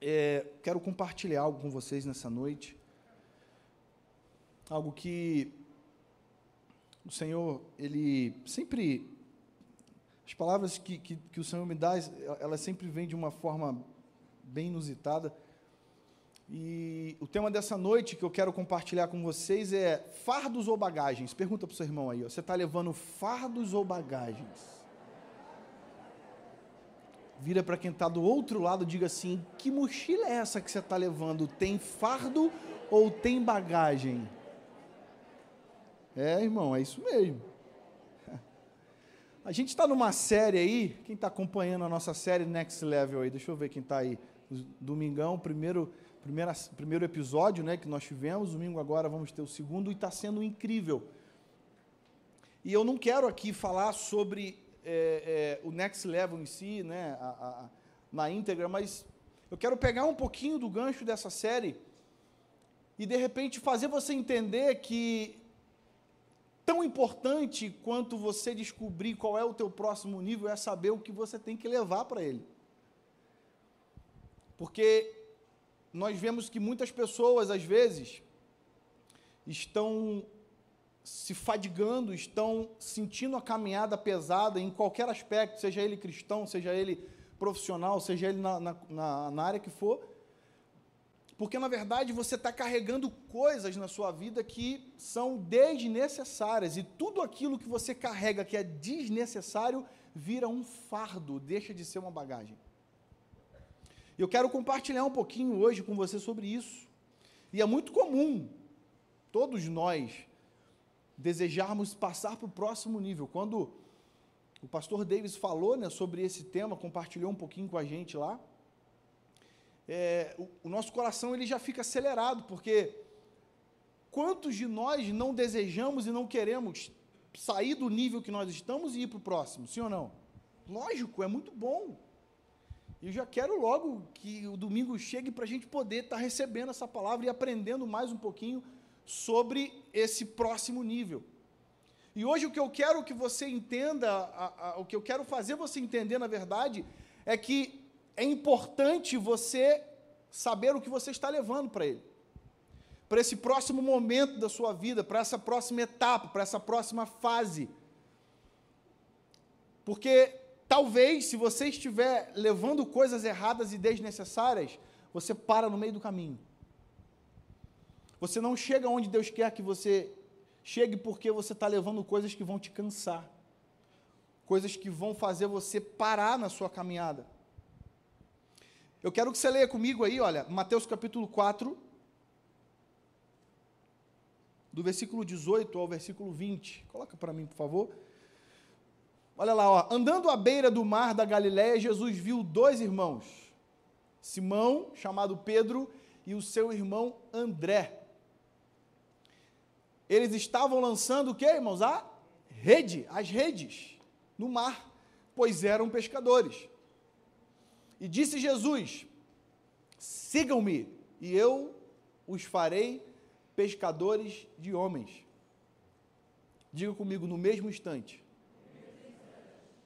é, quero compartilhar algo com vocês nessa noite. Algo que o Senhor, Ele sempre. As palavras que, que, que o Senhor me dá, elas sempre vêm de uma forma bem inusitada. E o tema dessa noite que eu quero compartilhar com vocês é fardos ou bagagens. Pergunta para o seu irmão aí, ó, você está levando fardos ou bagagens? Vira para quem está do outro lado e diga assim: que mochila é essa que você está levando? Tem fardo ou tem bagagem? É, irmão, é isso mesmo. A gente está numa série aí, quem está acompanhando a nossa série Next Level aí, deixa eu ver quem está aí. Domingão, primeiro, primeira, primeiro episódio né, que nós tivemos, domingo agora vamos ter o segundo, e está sendo incrível. E eu não quero aqui falar sobre é, é, o Next Level em si, né, a, a, na íntegra, mas eu quero pegar um pouquinho do gancho dessa série e de repente fazer você entender que tão importante quanto você descobrir qual é o teu próximo nível é saber o que você tem que levar para ele. Porque nós vemos que muitas pessoas às vezes estão se fadigando, estão sentindo a caminhada pesada em qualquer aspecto, seja ele cristão, seja ele profissional, seja ele na, na, na área que for, porque na verdade você está carregando coisas na sua vida que são desnecessárias, e tudo aquilo que você carrega que é desnecessário vira um fardo, deixa de ser uma bagagem. Eu quero compartilhar um pouquinho hoje com você sobre isso. E é muito comum, todos nós, desejarmos passar para o próximo nível. Quando o pastor Davis falou né, sobre esse tema, compartilhou um pouquinho com a gente lá, é, o, o, nosso coração ele já fica acelerado, porque quantos de nós não desejamos e não queremos sair do nível que nós estamos e ir para o próximo, sim ou não? Lógico, é muito bom. Eu já quero logo que o domingo chegue para a gente poder estar tá recebendo essa palavra e aprendendo mais um pouquinho sobre esse próximo nível. E hoje o que eu quero que você entenda, a, a, o que eu quero fazer você entender, na verdade, é que é importante você saber o que você está levando para ele. Para esse próximo momento da sua vida, para essa próxima etapa, para essa próxima fase. Porque talvez, se você estiver levando coisas erradas e desnecessárias, você para no meio do caminho. Você não chega onde Deus quer que você chegue porque você está levando coisas que vão te cansar, coisas que vão fazer você parar na sua caminhada. Eu quero que você leia comigo aí, olha, Mateus capítulo 4, do versículo 18 ao versículo 20. Coloca para mim, por favor. Olha lá, ó. andando à beira do mar da Galiléia, Jesus viu dois irmãos, Simão, chamado Pedro, e o seu irmão André. Eles estavam lançando o que, irmãos? A rede, as redes no mar, pois eram pescadores. E disse Jesus: Sigam-me, e eu os farei pescadores de homens. Diga comigo, no mesmo instante,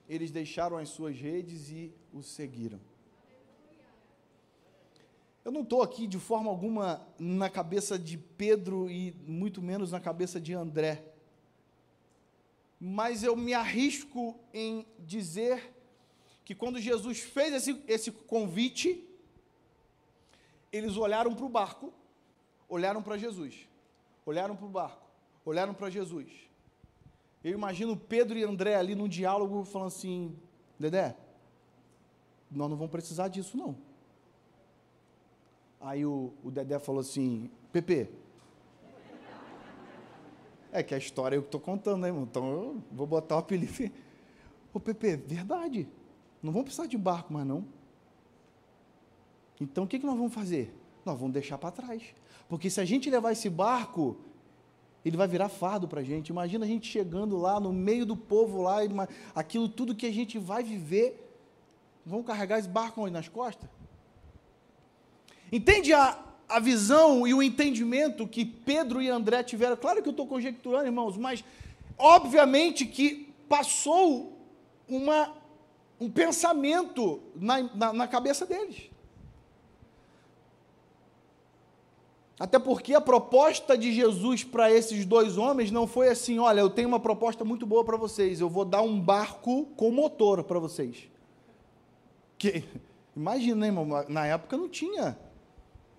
eles deixaram as suas redes e o seguiram. Eu não estou aqui de forma alguma na cabeça de Pedro e muito menos na cabeça de André. Mas eu me arrisco em dizer que quando Jesus fez esse, esse convite, eles olharam para o barco, olharam para Jesus, olharam para o barco, olharam para Jesus. Eu imagino Pedro e André ali num diálogo falando assim: Dedé, nós não vamos precisar disso não. Aí o, o Dedé falou assim, Pepe, é que a história eu estou contando, né, irmão? Então eu vou botar o apelido. Ô, Pepe, verdade. Não vamos precisar de barco mais, não. Então o que, que nós vamos fazer? Nós vamos deixar para trás. Porque se a gente levar esse barco, ele vai virar fardo para a gente. Imagina a gente chegando lá no meio do povo lá, aquilo tudo que a gente vai viver. Vamos carregar esse barco? Nas costas? Entende a, a visão e o entendimento que Pedro e André tiveram? Claro que eu estou conjecturando, irmãos, mas obviamente que passou uma, um pensamento na, na, na cabeça deles. Até porque a proposta de Jesus para esses dois homens não foi assim: olha, eu tenho uma proposta muito boa para vocês, eu vou dar um barco com motor para vocês. Que, imagina, hein, irmão, na época não tinha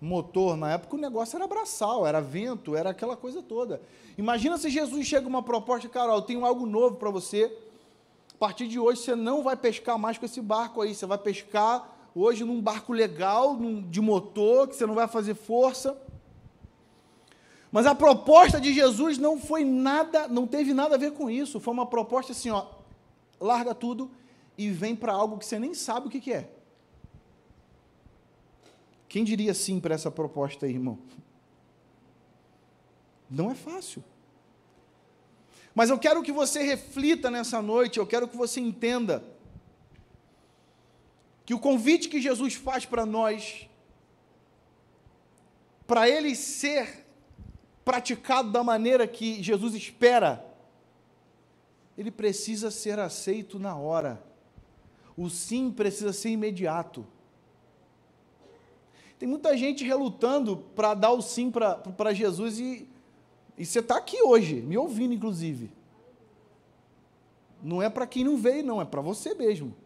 motor, na época o negócio era braçal, era vento, era aquela coisa toda. Imagina se Jesus chega uma proposta, cara, eu tenho algo novo para você. A partir de hoje você não vai pescar mais com esse barco aí, você vai pescar hoje num barco legal, num, de motor, que você não vai fazer força. Mas a proposta de Jesus não foi nada, não teve nada a ver com isso. Foi uma proposta assim, ó, larga tudo e vem para algo que você nem sabe o que, que é. Quem diria sim para essa proposta aí, irmão? Não é fácil. Mas eu quero que você reflita nessa noite, eu quero que você entenda que o convite que Jesus faz para nós, para ele ser praticado da maneira que Jesus espera, ele precisa ser aceito na hora. O sim precisa ser imediato. Tem muita gente relutando para dar o sim para Jesus e, e você está aqui hoje, me ouvindo inclusive. Não é para quem não veio, não, é para você mesmo.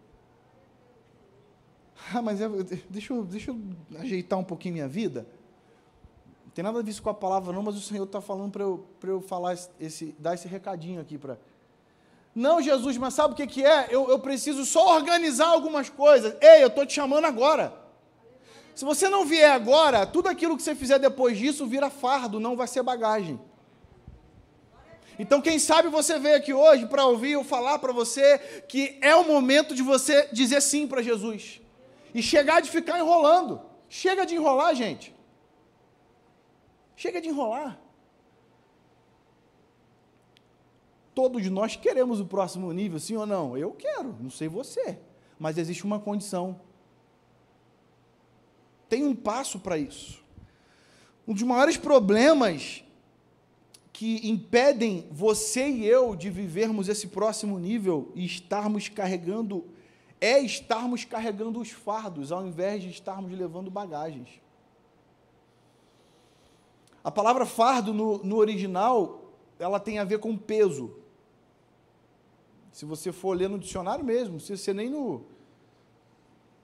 Ah, mas é, deixa, eu, deixa eu ajeitar um pouquinho minha vida tem nada a ver com a palavra, não, mas o Senhor está falando para eu, eu falar esse, dar esse recadinho aqui para. Não, Jesus, mas sabe o que, que é? Eu, eu preciso só organizar algumas coisas. Ei, eu estou te chamando agora. Se você não vier agora, tudo aquilo que você fizer depois disso vira fardo, não vai ser bagagem. Então, quem sabe você veio aqui hoje para ouvir eu falar para você que é o momento de você dizer sim para Jesus. E chegar de ficar enrolando. Chega de enrolar, gente. Chega de enrolar. Todos nós queremos o próximo nível, sim ou não? Eu quero, não sei você. Mas existe uma condição. Tem um passo para isso. Um dos maiores problemas que impedem você e eu de vivermos esse próximo nível e estarmos carregando é estarmos carregando os fardos ao invés de estarmos levando bagagens. A palavra fardo no, no original, ela tem a ver com peso. Se você for ler no dicionário mesmo, se você nem no,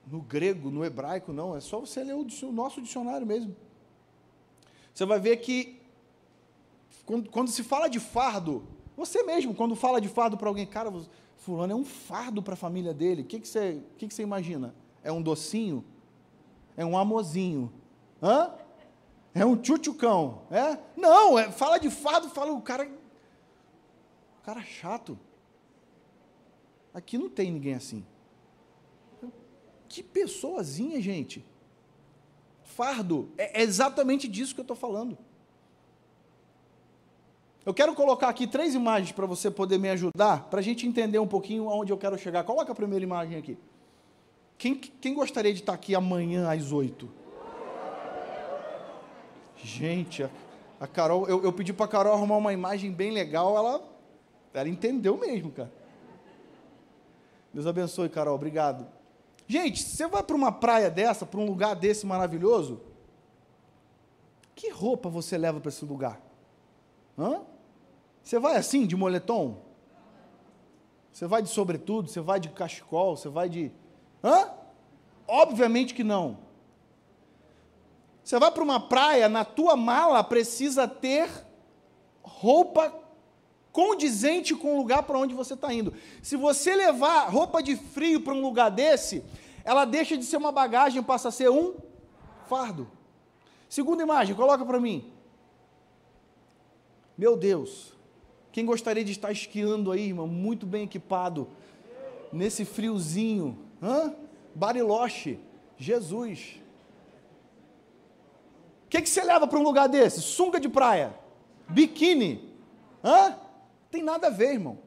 no grego, no hebraico, não, é só você ler o, nosso dicionário mesmo. Você vai ver que quando, quando, se fala de fardo, você mesmo, quando fala de fardo para alguém, cara, fulano é um fardo para a família dele, o que, que, você, que, que você imagina? É um docinho? É um amorzinho? Hã? É um tchutchucão, é? Não, é, fala de fardo, fala o cara. O cara chato. Aqui não tem ninguém assim. Que pessoazinha, gente. Fardo. É, é exatamente disso que eu estou falando. Eu quero colocar aqui três imagens para você poder me ajudar, para a gente entender um pouquinho aonde eu quero chegar. Coloca a primeira imagem aqui. Quem, quem gostaria de estar aqui amanhã às oito? Gente, a, a Carol, eu, eu pedi para a Carol arrumar uma imagem bem legal, ela, ela entendeu mesmo, cara. Deus abençoe, Carol, obrigado. Gente, você vai para uma praia dessa, para um lugar desse maravilhoso, que roupa você leva para esse lugar? Hã? Você vai assim, de moletom? Você vai de sobretudo? Você vai de cachecol? Você vai de. Hã? Obviamente que não. Você vai para uma praia, na tua mala precisa ter roupa condizente com o lugar para onde você está indo. Se você levar roupa de frio para um lugar desse, ela deixa de ser uma bagagem passa a ser um fardo. Segunda imagem, coloca para mim. Meu Deus, quem gostaria de estar esquiando aí, irmão, muito bem equipado, nesse friozinho? Hã? Bariloche, Jesus que, que você leva para um lugar desse? Sunga de praia, biquíni. Hã? Tem nada a ver, irmão.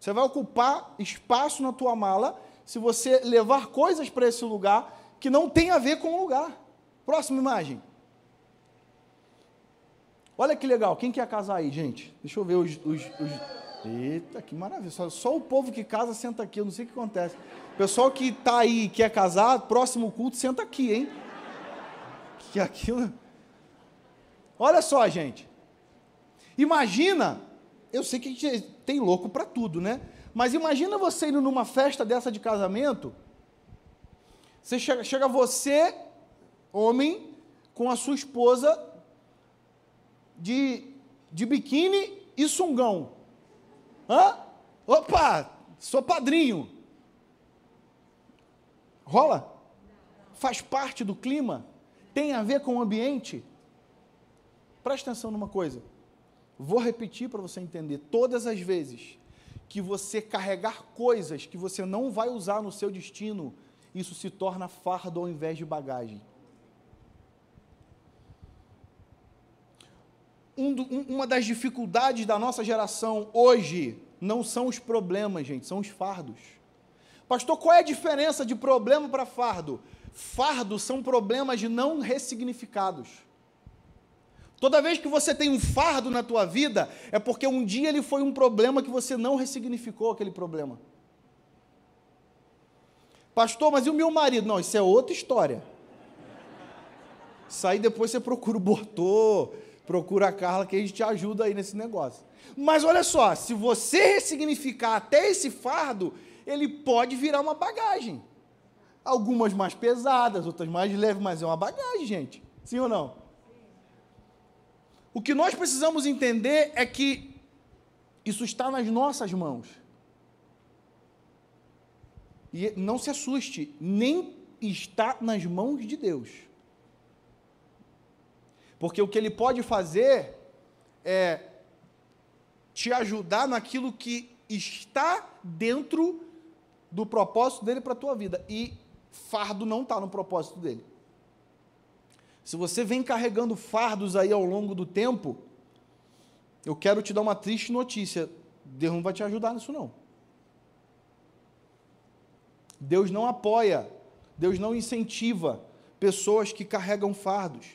Você vai ocupar espaço na tua mala se você levar coisas para esse lugar que não tem a ver com o lugar. Próxima imagem. Olha que legal. Quem quer casar aí, gente? Deixa eu ver os. os, os... Eita, que maravilha. Só, só, o povo que casa senta aqui. Eu não sei o que acontece. Pessoal que está aí e quer casar, próximo culto, senta aqui, hein? que aquilo. Olha só, gente. Imagina, eu sei que a gente tem louco para tudo, né? Mas imagina você indo numa festa dessa de casamento. Você chega, chega você, homem, com a sua esposa de, de biquíni e sungão. Hã? Opa, sou padrinho. Rola? Faz parte do clima? Tem a ver com o ambiente? Presta atenção numa coisa. Vou repetir para você entender. Todas as vezes que você carregar coisas que você não vai usar no seu destino, isso se torna fardo ao invés de bagagem. Um, uma das dificuldades da nossa geração hoje não são os problemas, gente, são os fardos. Pastor, qual é a diferença de problema para fardo? Fardos são problemas não ressignificados. Toda vez que você tem um fardo na tua vida, é porque um dia ele foi um problema que você não ressignificou aquele problema. Pastor, mas e o meu marido? Não, isso é outra história. Isso aí depois você procura o Bortô, procura a Carla, que a gente te ajuda aí nesse negócio. Mas olha só, se você ressignificar até esse fardo, ele pode virar uma bagagem. Algumas mais pesadas, outras mais leves, mas é uma bagagem, gente. Sim ou não? O que nós precisamos entender é que isso está nas nossas mãos. E não se assuste, nem está nas mãos de Deus. Porque o que ele pode fazer é te ajudar naquilo que está dentro do propósito dele para a tua vida. E fardo não está no propósito dele. Se você vem carregando fardos aí ao longo do tempo, eu quero te dar uma triste notícia. Deus não vai te ajudar nisso, não. Deus não apoia, Deus não incentiva pessoas que carregam fardos.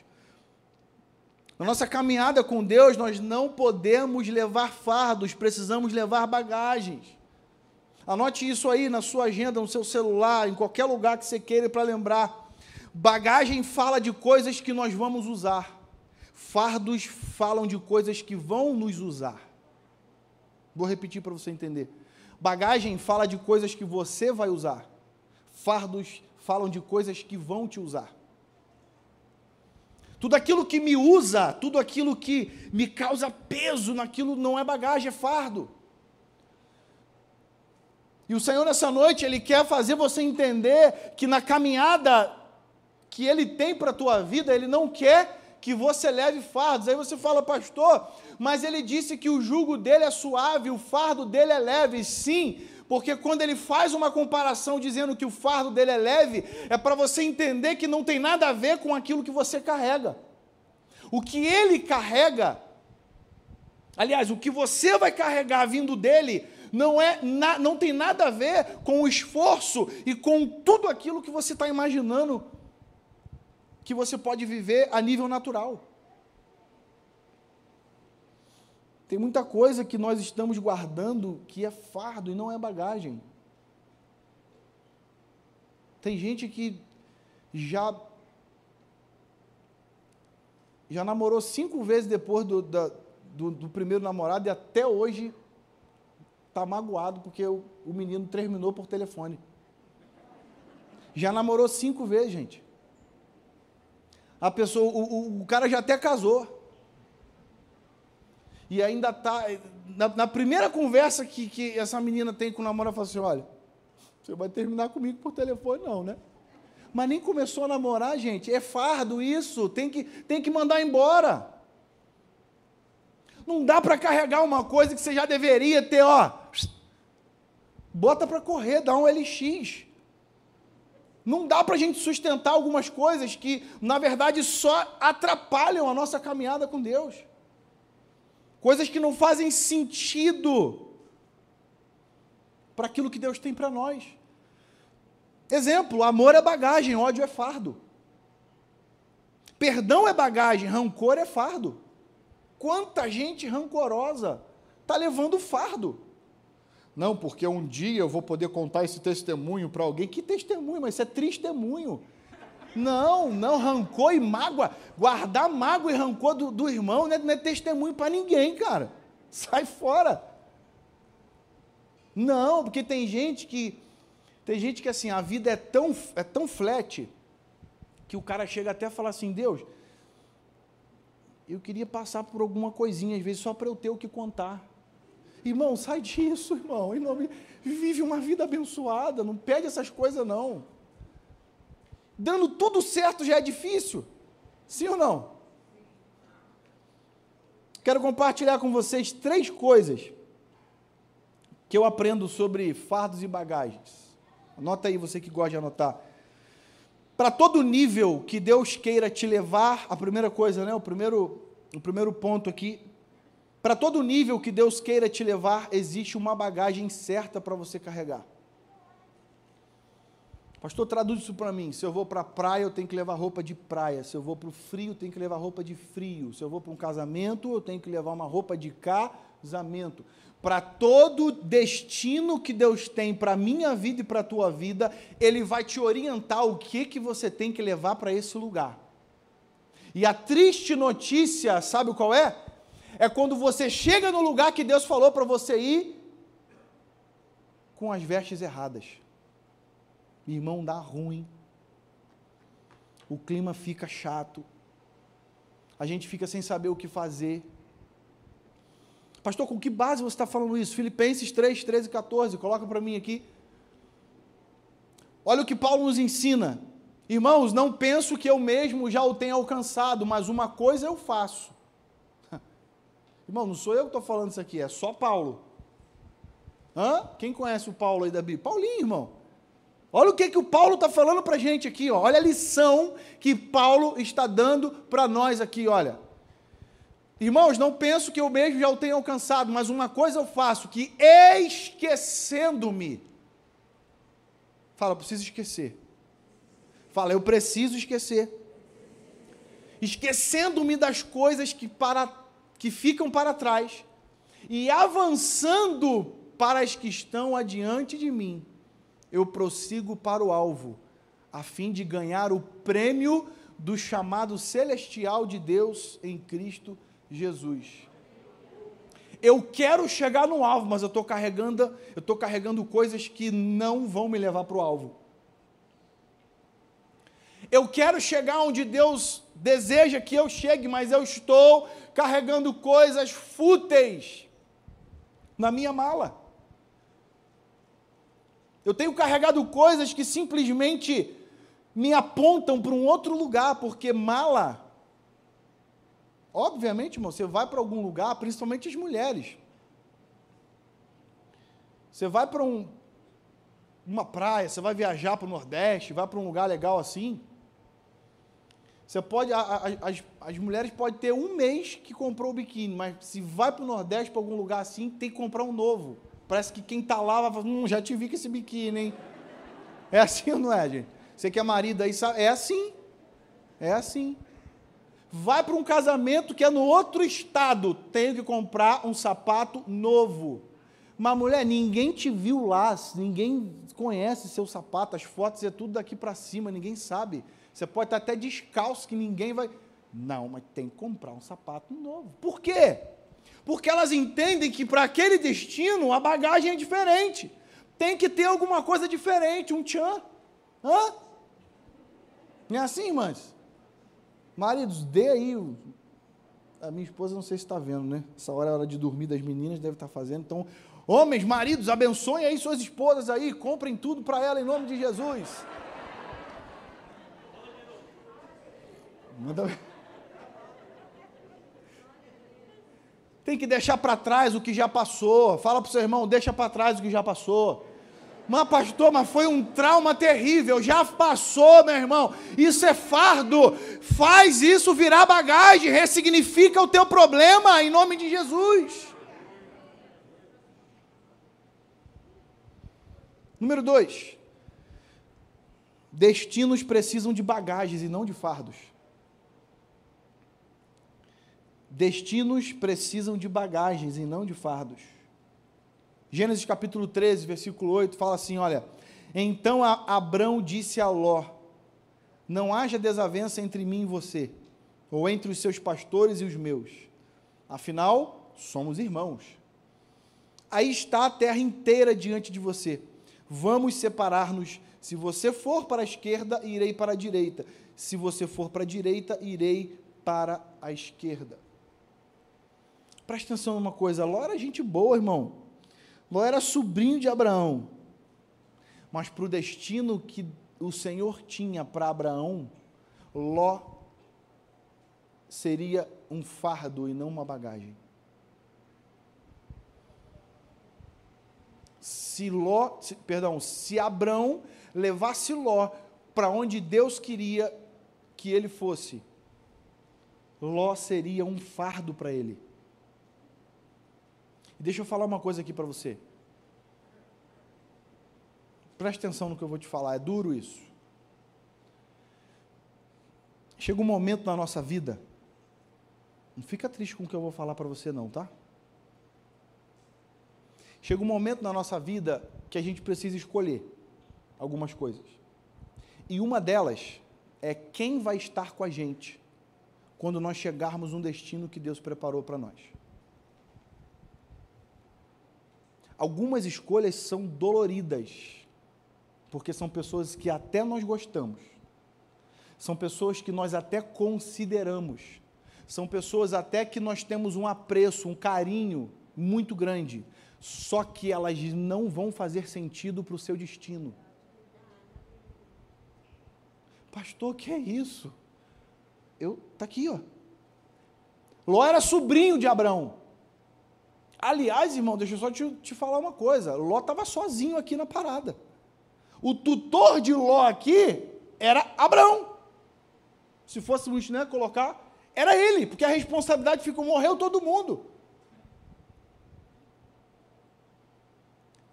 Na nossa caminhada com Deus, nós não podemos levar fardos, precisamos levar bagagens. Anote isso aí na sua agenda, no seu celular, em qualquer lugar que você queira para lembrar. Bagagem fala de coisas que nós vamos usar. Fardos falam de coisas que vão nos usar. Vou repetir para você entender. Bagagem fala de coisas que você vai usar. Fardos falam de coisas que vão te usar. Tudo aquilo que me usa, tudo aquilo que me causa peso naquilo não é bagagem, é fardo. E o Senhor, nessa noite, Ele quer fazer você entender que na caminhada que Ele tem para a tua vida, Ele não quer que você leve fardos. Aí você fala, pastor, mas Ele disse que o jugo dele é suave, o fardo dele é leve. Sim, porque quando ele faz uma comparação dizendo que o fardo dele é leve, é para você entender que não tem nada a ver com aquilo que você carrega. O que ele carrega, aliás, o que você vai carregar vindo dele, não, é, não tem nada a ver com o esforço e com tudo aquilo que você está imaginando que você pode viver a nível natural. Tem muita coisa que nós estamos guardando que é fardo e não é bagagem. Tem gente que já já namorou cinco vezes depois do, da, do, do, primeiro namorado e até hoje está magoado porque o, o menino terminou por telefone. Já namorou cinco vezes, gente a pessoa, o, o, o cara já até casou. E ainda está. Na, na, primeira conversa que, que essa menina tem com o namorado, fala assim: olha, você vai terminar comigo por telefone, não, né? Mas nem começou a namorar, gente. É fardo isso. Tem que, tem que mandar embora. Não dá para carregar uma coisa que você já deveria ter, ó. Bota para correr, dá um LX. Não dá para a gente sustentar algumas coisas que, na verdade, só atrapalham a nossa caminhada com Deus. Coisas que não fazem sentido para aquilo que Deus tem para nós. Exemplo: amor é bagagem, ódio é fardo. Perdão é bagagem, rancor é fardo. Quanta gente rancorosa está levando fardo. Não, porque um dia eu vou poder contar esse testemunho para alguém. Que testemunho? Mas isso é testemunho. Não, não, rancor e mágoa. Guardar mágoa e rancor do, do irmão não é, não é testemunho para ninguém, cara. Sai fora. Não, porque tem gente que. Tem gente que assim, a vida é tão, é tão flat que o cara chega até a falar assim, Deus, eu queria passar por alguma coisinha, às vezes, só para eu ter o que contar. Irmão, sai disso, irmão. Em nome, vive uma vida abençoada, não pede essas coisas, não. Dando tudo certo já é difícil. Sim ou não? Quero compartilhar com vocês três coisas que eu aprendo sobre fardos e bagagens. Anota aí, você que gosta de anotar. Para todo nível que Deus queira te levar, a primeira coisa, né, o primeiro, o primeiro ponto aqui, para todo nível que Deus queira te levar, existe uma bagagem certa para você carregar. Pastor, traduz isso para mim. Se eu vou para a praia, eu tenho que levar roupa de praia. Se eu vou para o frio, eu tenho que levar roupa de frio. Se eu vou para um casamento, eu tenho que levar uma roupa de casamento. Para todo destino que Deus tem para a minha vida e para a tua vida, Ele vai te orientar o que, que você tem que levar para esse lugar. E a triste notícia, sabe qual é? É quando você chega no lugar que Deus falou para você ir com as vestes erradas irmão, dá ruim. O clima fica chato. A gente fica sem saber o que fazer. Pastor, com que base você está falando isso? Filipenses 3, 13 e 14. Coloca para mim aqui. Olha o que Paulo nos ensina. Irmãos, não penso que eu mesmo já o tenha alcançado, mas uma coisa eu faço. Irmão, não sou eu que estou falando isso aqui, é só Paulo. Hã? Quem conhece o Paulo aí da Bíblia? Paulinho, irmão. Olha o que, que o Paulo está falando para a gente aqui, ó. olha a lição que Paulo está dando para nós aqui, olha. Irmãos, não penso que eu mesmo já o tenha alcançado, mas uma coisa eu faço, que esquecendo-me. Fala, preciso esquecer. Fala, eu preciso esquecer. Esquecendo-me das coisas que, para, que ficam para trás e avançando para as que estão adiante de mim eu prossigo para o alvo, a fim de ganhar o prêmio do chamado celestial de Deus em Cristo Jesus. Eu quero chegar no alvo, mas eu estou carregando, eu estou carregando coisas que não vão me levar para o alvo. Eu quero chegar onde Deus deseja que eu chegue, mas eu estou carregando coisas fúteis na minha mala. Eu tenho carregado coisas que simplesmente me apontam para um outro lugar, porque mala. Obviamente, irmão, você vai para algum lugar, principalmente as mulheres. Você vai para um, uma praia, você vai viajar para o Nordeste, vai para um lugar legal assim. Você pode, a, a, as, as mulheres podem ter um mês que comprou o biquíni, mas se vai para o Nordeste, para algum lugar assim, tem que comprar um novo. Parece que quem está lá vai falar, hum, já te vi com esse biquíni, hein? É assim ou não é, gente? Você que é marido aí sabe, é assim. É assim. Vai para um casamento que é no outro estado, tenho que comprar um sapato novo. Mas mulher, ninguém te viu lá, ninguém conhece seu sapato, as fotos é tudo daqui para cima, ninguém sabe. Você pode estar até descalço que ninguém vai. Não, mas tem que comprar um sapato novo. Por quê? porque elas entendem que para aquele destino a bagagem é diferente. Tem que ter alguma coisa diferente, um tchan. Hã? Não é assim, irmãs? Maridos, dê aí. A minha esposa não sei se está vendo, né? Essa hora é hora de dormir das meninas, deve estar tá fazendo. Então, homens, maridos, abençoem aí suas esposas aí, comprem tudo para ela em nome de Jesus. Manda. Tem que deixar para trás o que já passou. Fala para o seu irmão, deixa para trás o que já passou. Mas, pastor, mas foi um trauma terrível. Já passou, meu irmão. Isso é fardo. Faz isso virar bagagem. Ressignifica o teu problema em nome de Jesus. Número dois. Destinos precisam de bagagens e não de fardos. Destinos precisam de bagagens e não de fardos. Gênesis capítulo 13, versículo 8 fala assim: Olha, então Abrão disse a Ló: não haja desavença entre mim e você, ou entre os seus pastores e os meus. Afinal, somos irmãos. Aí está a terra inteira diante de você. Vamos separar-nos. Se você for para a esquerda, irei para a direita. Se você for para a direita, irei para a esquerda. Presta atenção numa coisa: Ló era gente boa, irmão. Ló era sobrinho de Abraão. Mas para o destino que o Senhor tinha para Abraão, Ló seria um fardo e não uma bagagem. Se Ló, se, perdão, se Abraão levasse Ló para onde Deus queria que ele fosse, Ló seria um fardo para ele. Deixa eu falar uma coisa aqui para você. Preste atenção no que eu vou te falar, é duro isso. Chega um momento na nossa vida, não fica triste com o que eu vou falar para você, não, tá? Chega um momento na nossa vida que a gente precisa escolher algumas coisas. E uma delas é quem vai estar com a gente quando nós chegarmos um destino que Deus preparou para nós. Algumas escolhas são doloridas porque são pessoas que até nós gostamos, são pessoas que nós até consideramos, são pessoas até que nós temos um apreço, um carinho muito grande, só que elas não vão fazer sentido para o seu destino. Pastor, que é isso? Eu tá aqui, ó. Ló era sobrinho de Abraão. Aliás, irmão, deixa eu só te, te falar uma coisa. Ló estava sozinho aqui na parada o tutor de Ló aqui era Abraão. Se fôssemos né, colocar, era ele, porque a responsabilidade ficou, morreu todo mundo.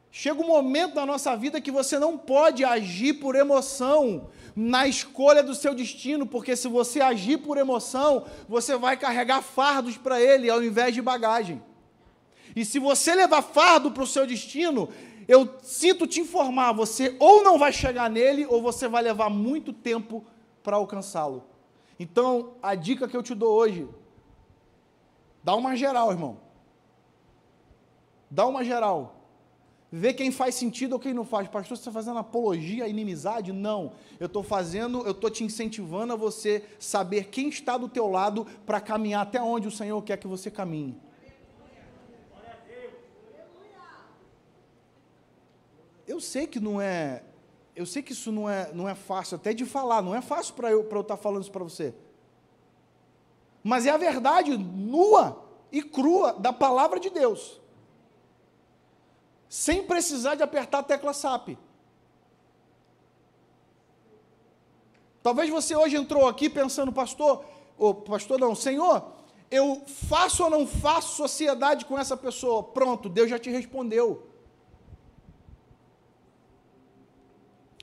Chega um momento na nossa vida que você não pode agir por emoção na escolha do seu destino, porque se você agir por emoção, você vai carregar fardos para ele ao invés de bagagem. E se você levar fardo para o seu destino, eu sinto te informar, você ou não vai chegar nele, ou você vai levar muito tempo para alcançá-lo. Então, a dica que eu te dou hoje, dá uma geral, irmão. Dá uma geral. Vê quem faz sentido ou quem não faz. Pastor, você está fazendo apologia à inimizade? Não. Eu estou fazendo, eu estou te incentivando a você saber quem está do teu lado para caminhar até onde o Senhor quer que você caminhe. Eu sei que não é, eu sei que isso não é, não é fácil até de falar, não é fácil para eu, eu estar tá falando isso para você. Mas é a verdade nua e crua da palavra de Deus. Sem precisar de apertar a tecla SAP. Talvez você hoje entrou aqui pensando, pastor, ou pastor não, Senhor, eu faço ou não faço sociedade com essa pessoa? Pronto, Deus já te respondeu.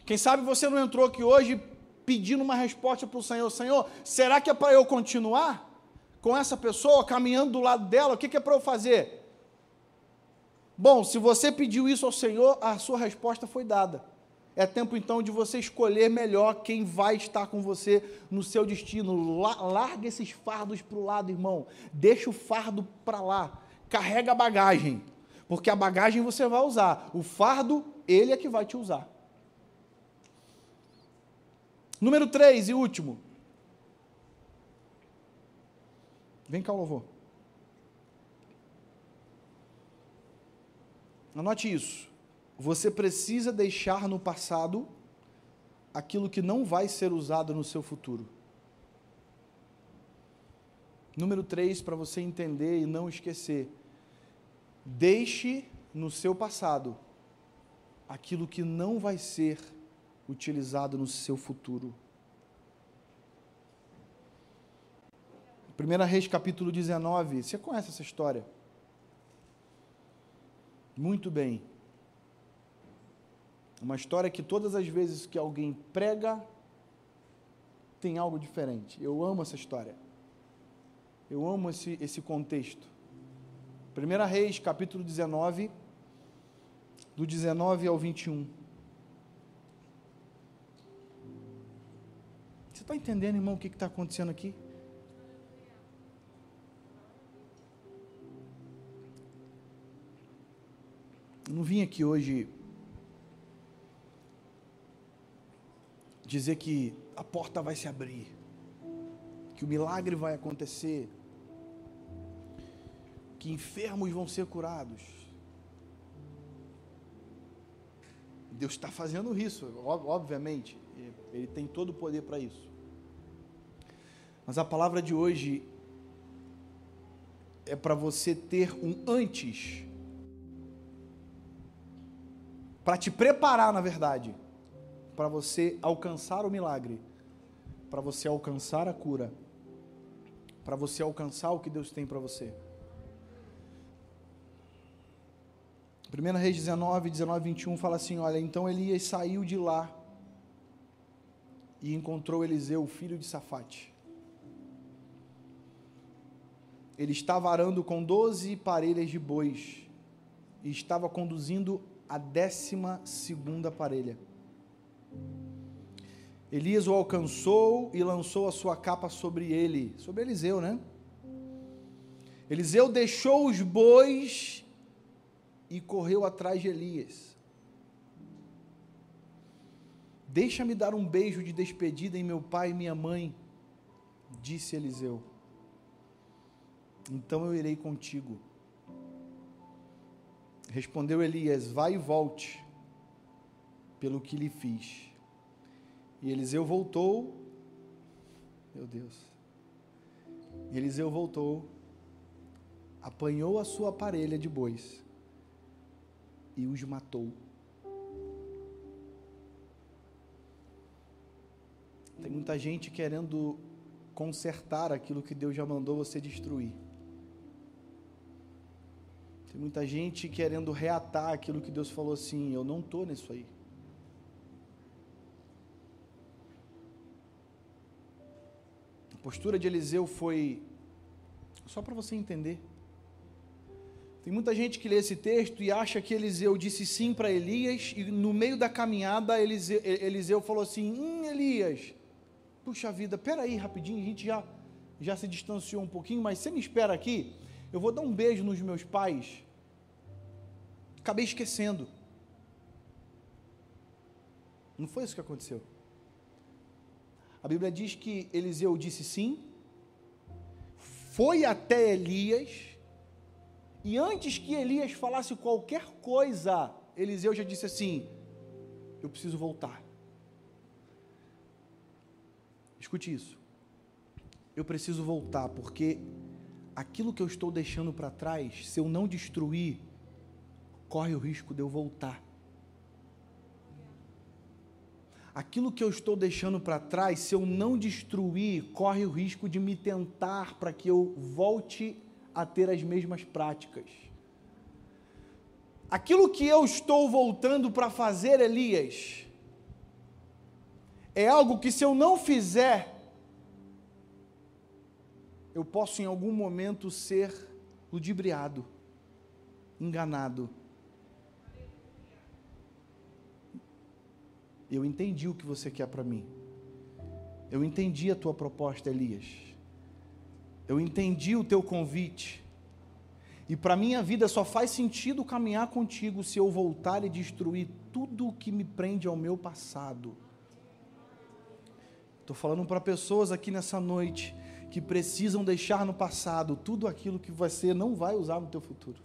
Quem sabe você não entrou aqui hoje pedindo uma resposta para o Senhor: Senhor, será que é para eu continuar com essa pessoa, caminhando do lado dela? O que, é para eu fazer? Bom, se você pediu isso ao Senhor, a sua resposta foi dada. É tempo então de você escolher melhor quem vai estar com você no seu destino. Larga esses fardos para o lado, irmão. Deixa o fardo para lá. Carrega a bagagem. Porque a bagagem você vai usar. O fardo, ele é que vai te usar. Número 3 e último. Vem cá, louvor. Anote isso. Você precisa deixar no passado aquilo que não vai ser usado no seu futuro. Número 3, para você entender e não esquecer. Deixe no seu passado aquilo que não vai ser utilizado no seu futuro. 1 Reis capítulo 19, você conhece essa história? Muito bem. Uma história que todas as vezes que alguém prega, tem algo diferente. Eu amo essa história. Eu amo esse, esse contexto. 1 Reis, capítulo 19, do 19 ao 21. Está entendendo, irmão, o que está acontecendo aqui? Eu não vim aqui hoje dizer que a porta vai se abrir, que o milagre vai acontecer, que enfermos vão ser curados. Deus está fazendo isso, obviamente, Ele tem todo o poder para isso. Mas a palavra de hoje é para você ter um antes, para te preparar, na verdade, para você alcançar o milagre, para você alcançar a cura, para você alcançar o que Deus tem para você. 1 Reis 19, 19, 21 fala assim: Olha, então Elias saiu de lá e encontrou Eliseu, filho de Safate. Ele estava arando com doze parelhas de bois e estava conduzindo a décima segunda parelha. Elias o alcançou e lançou a sua capa sobre ele, sobre Eliseu, né? Eliseu deixou os bois e correu atrás de Elias. Deixa-me dar um beijo de despedida em meu pai e minha mãe, disse Eliseu. Então eu irei contigo. Respondeu Elias: Vai e volte, pelo que lhe fiz. E Eliseu voltou. Meu Deus. Eliseu voltou, apanhou a sua parelha de bois e os matou. Tem muita gente querendo consertar aquilo que Deus já mandou você destruir. Tem muita gente querendo reatar aquilo que Deus falou assim: eu não estou nisso aí. A postura de Eliseu foi, só para você entender, tem muita gente que lê esse texto e acha que Eliseu disse sim para Elias, e no meio da caminhada Eliseu, Eliseu falou assim: Hum, Elias, puxa vida, peraí rapidinho, a gente já, já se distanciou um pouquinho, mas você me espera aqui, eu vou dar um beijo nos meus pais. Acabei esquecendo. Não foi isso que aconteceu. A Bíblia diz que Eliseu disse sim, foi até Elias, e antes que Elias falasse qualquer coisa, Eliseu já disse assim: Eu preciso voltar. Escute isso. Eu preciso voltar, porque aquilo que eu estou deixando para trás, se eu não destruir, corre o risco de eu voltar. Aquilo que eu estou deixando para trás, se eu não destruir, corre o risco de me tentar para que eu volte a ter as mesmas práticas. Aquilo que eu estou voltando para fazer, Elias, é algo que se eu não fizer, eu posso em algum momento ser ludibriado, enganado. Eu entendi o que você quer para mim. Eu entendi a tua proposta, Elias. Eu entendi o teu convite. E para minha vida só faz sentido caminhar contigo se eu voltar e destruir tudo o que me prende ao meu passado. Estou falando para pessoas aqui nessa noite que precisam deixar no passado tudo aquilo que você não vai usar no teu futuro.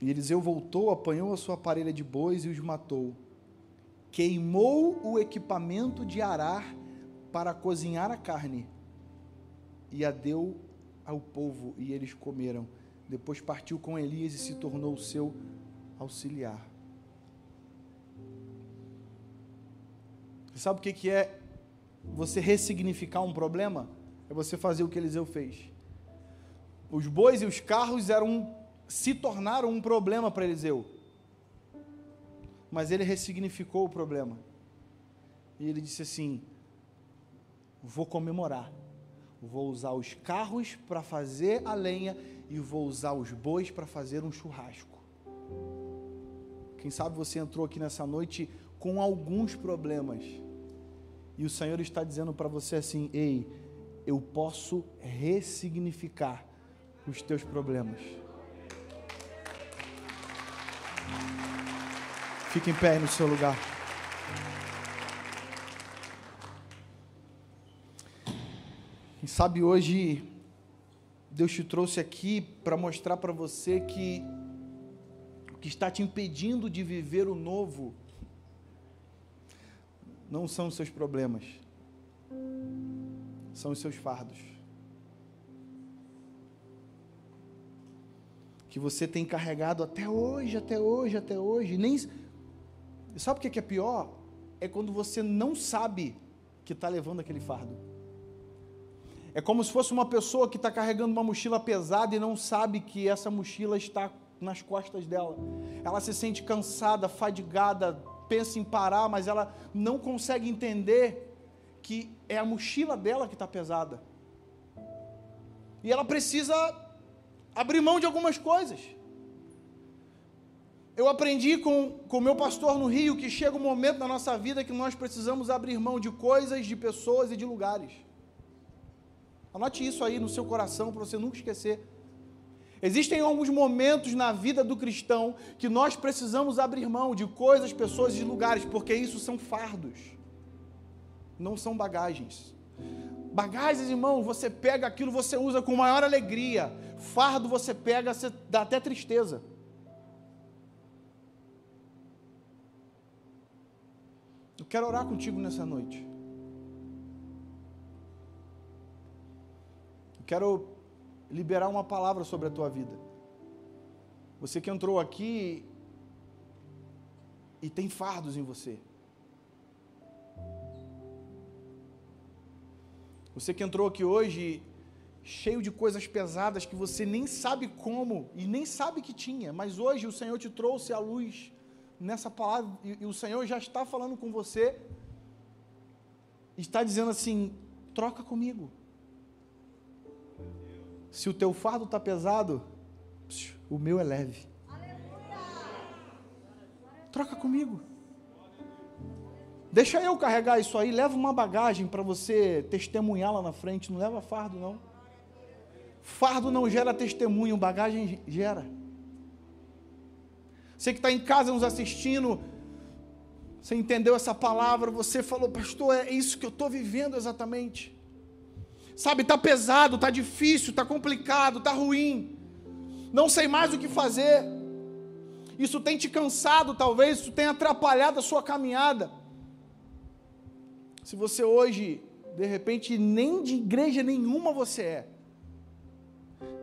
E Eliseu voltou, apanhou a sua parelha de bois e os matou queimou o equipamento de arar para cozinhar a carne e a deu ao povo e eles comeram. Depois partiu com Elias e se tornou seu auxiliar. Você sabe o que é você ressignificar um problema? É você fazer o que Eliseu fez. Os bois e os carros eram se tornaram um problema para Eliseu mas ele ressignificou o problema. E ele disse assim: vou comemorar. Vou usar os carros para fazer a lenha e vou usar os bois para fazer um churrasco. Quem sabe você entrou aqui nessa noite com alguns problemas. E o Senhor está dizendo para você assim: ei, eu posso ressignificar os teus problemas. Fique em pé no seu lugar. Quem sabe hoje Deus te trouxe aqui para mostrar para você que o que está te impedindo de viver o novo não são os seus problemas, são os seus fardos. Que você tem carregado até hoje, até hoje, até hoje. Nem sabe o que é pior? É quando você não sabe que está levando aquele fardo. É como se fosse uma pessoa que está carregando uma mochila pesada e não sabe que essa mochila está nas costas dela. Ela se sente cansada, fadigada, pensa em parar, mas ela não consegue entender que é a mochila dela que está pesada. E ela precisa abrir mão de algumas coisas. Eu aprendi com o meu pastor no Rio que chega um momento na nossa vida que nós precisamos abrir mão de coisas, de pessoas e de lugares. Anote isso aí no seu coração para você nunca esquecer. Existem alguns momentos na vida do cristão que nós precisamos abrir mão de coisas, pessoas e lugares, porque isso são fardos, não são bagagens. Bagagens, irmão, você pega aquilo, você usa com maior alegria. Fardo você pega, você dá até tristeza. Eu quero orar contigo nessa noite. Eu quero liberar uma palavra sobre a tua vida. Você que entrou aqui e tem fardos em você. Você que entrou aqui hoje cheio de coisas pesadas que você nem sabe como e nem sabe que tinha, mas hoje o Senhor te trouxe a luz nessa palavra, e, e o Senhor já está falando com você, está dizendo assim: troca comigo. Se o teu fardo está pesado, o meu é leve. Troca comigo. Deixa eu carregar isso aí, leva uma bagagem para você testemunhar lá na frente, não leva fardo não. Fardo não gera testemunho, bagagem gera. Você que está em casa nos assistindo, você entendeu essa palavra, você falou, pastor, é isso que eu estou vivendo exatamente. Sabe, está pesado, está difícil, está complicado, está ruim. Não sei mais o que fazer. Isso tem te cansado, talvez, isso tem atrapalhado a sua caminhada. Se você hoje, de repente, nem de igreja nenhuma você é.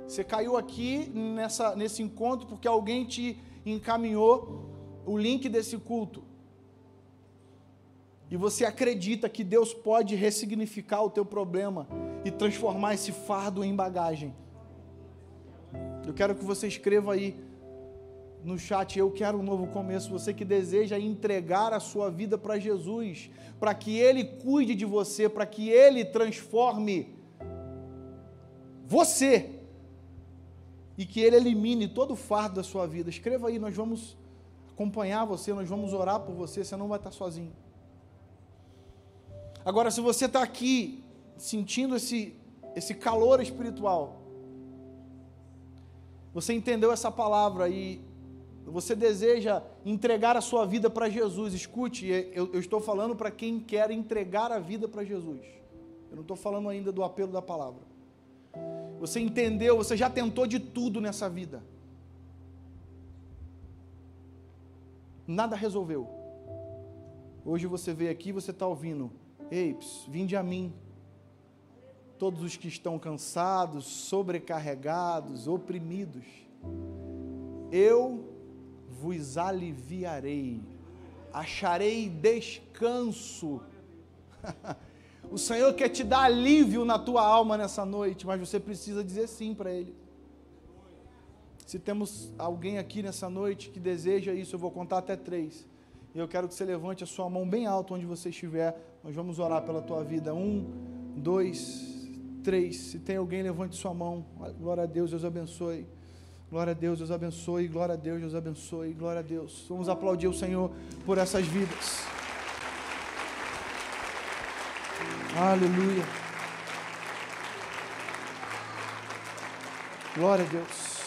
Você caiu aqui nessa, nesse encontro porque alguém te encaminhou o link desse culto. E você acredita que Deus pode ressignificar o teu problema e transformar esse fardo em bagagem. Eu quero que você escreva aí no chat, eu quero um novo começo. Você que deseja entregar a sua vida para Jesus, para que Ele cuide de você, para que Ele transforme você e que Ele elimine todo o fardo da sua vida. Escreva aí, nós vamos acompanhar você, nós vamos orar por você, você não vai estar sozinho. Agora, se você está aqui sentindo esse, esse calor espiritual, você entendeu essa palavra e você deseja entregar a sua vida para Jesus, escute, eu, eu estou falando para quem quer entregar a vida para Jesus. Eu não estou falando ainda do apelo da palavra. Você entendeu, você já tentou de tudo nessa vida. Nada resolveu. Hoje você veio aqui, você está ouvindo. Ei, vinde a mim. Todos os que estão cansados, sobrecarregados, oprimidos. Eu vos aliviarei. Acharei descanso. O Senhor quer te dar alívio na tua alma nessa noite, mas você precisa dizer sim para Ele. Se temos alguém aqui nessa noite que deseja isso, eu vou contar até três. E eu quero que você levante a sua mão bem alto onde você estiver. Nós vamos orar pela tua vida. Um, dois, três. Se tem alguém, levante sua mão. Glória a Deus, Deus abençoe. Glória a Deus, Deus abençoe. Glória a Deus, Deus abençoe. Glória a Deus. Vamos aplaudir o Senhor por essas vidas. Aleluia. Glória a Deus.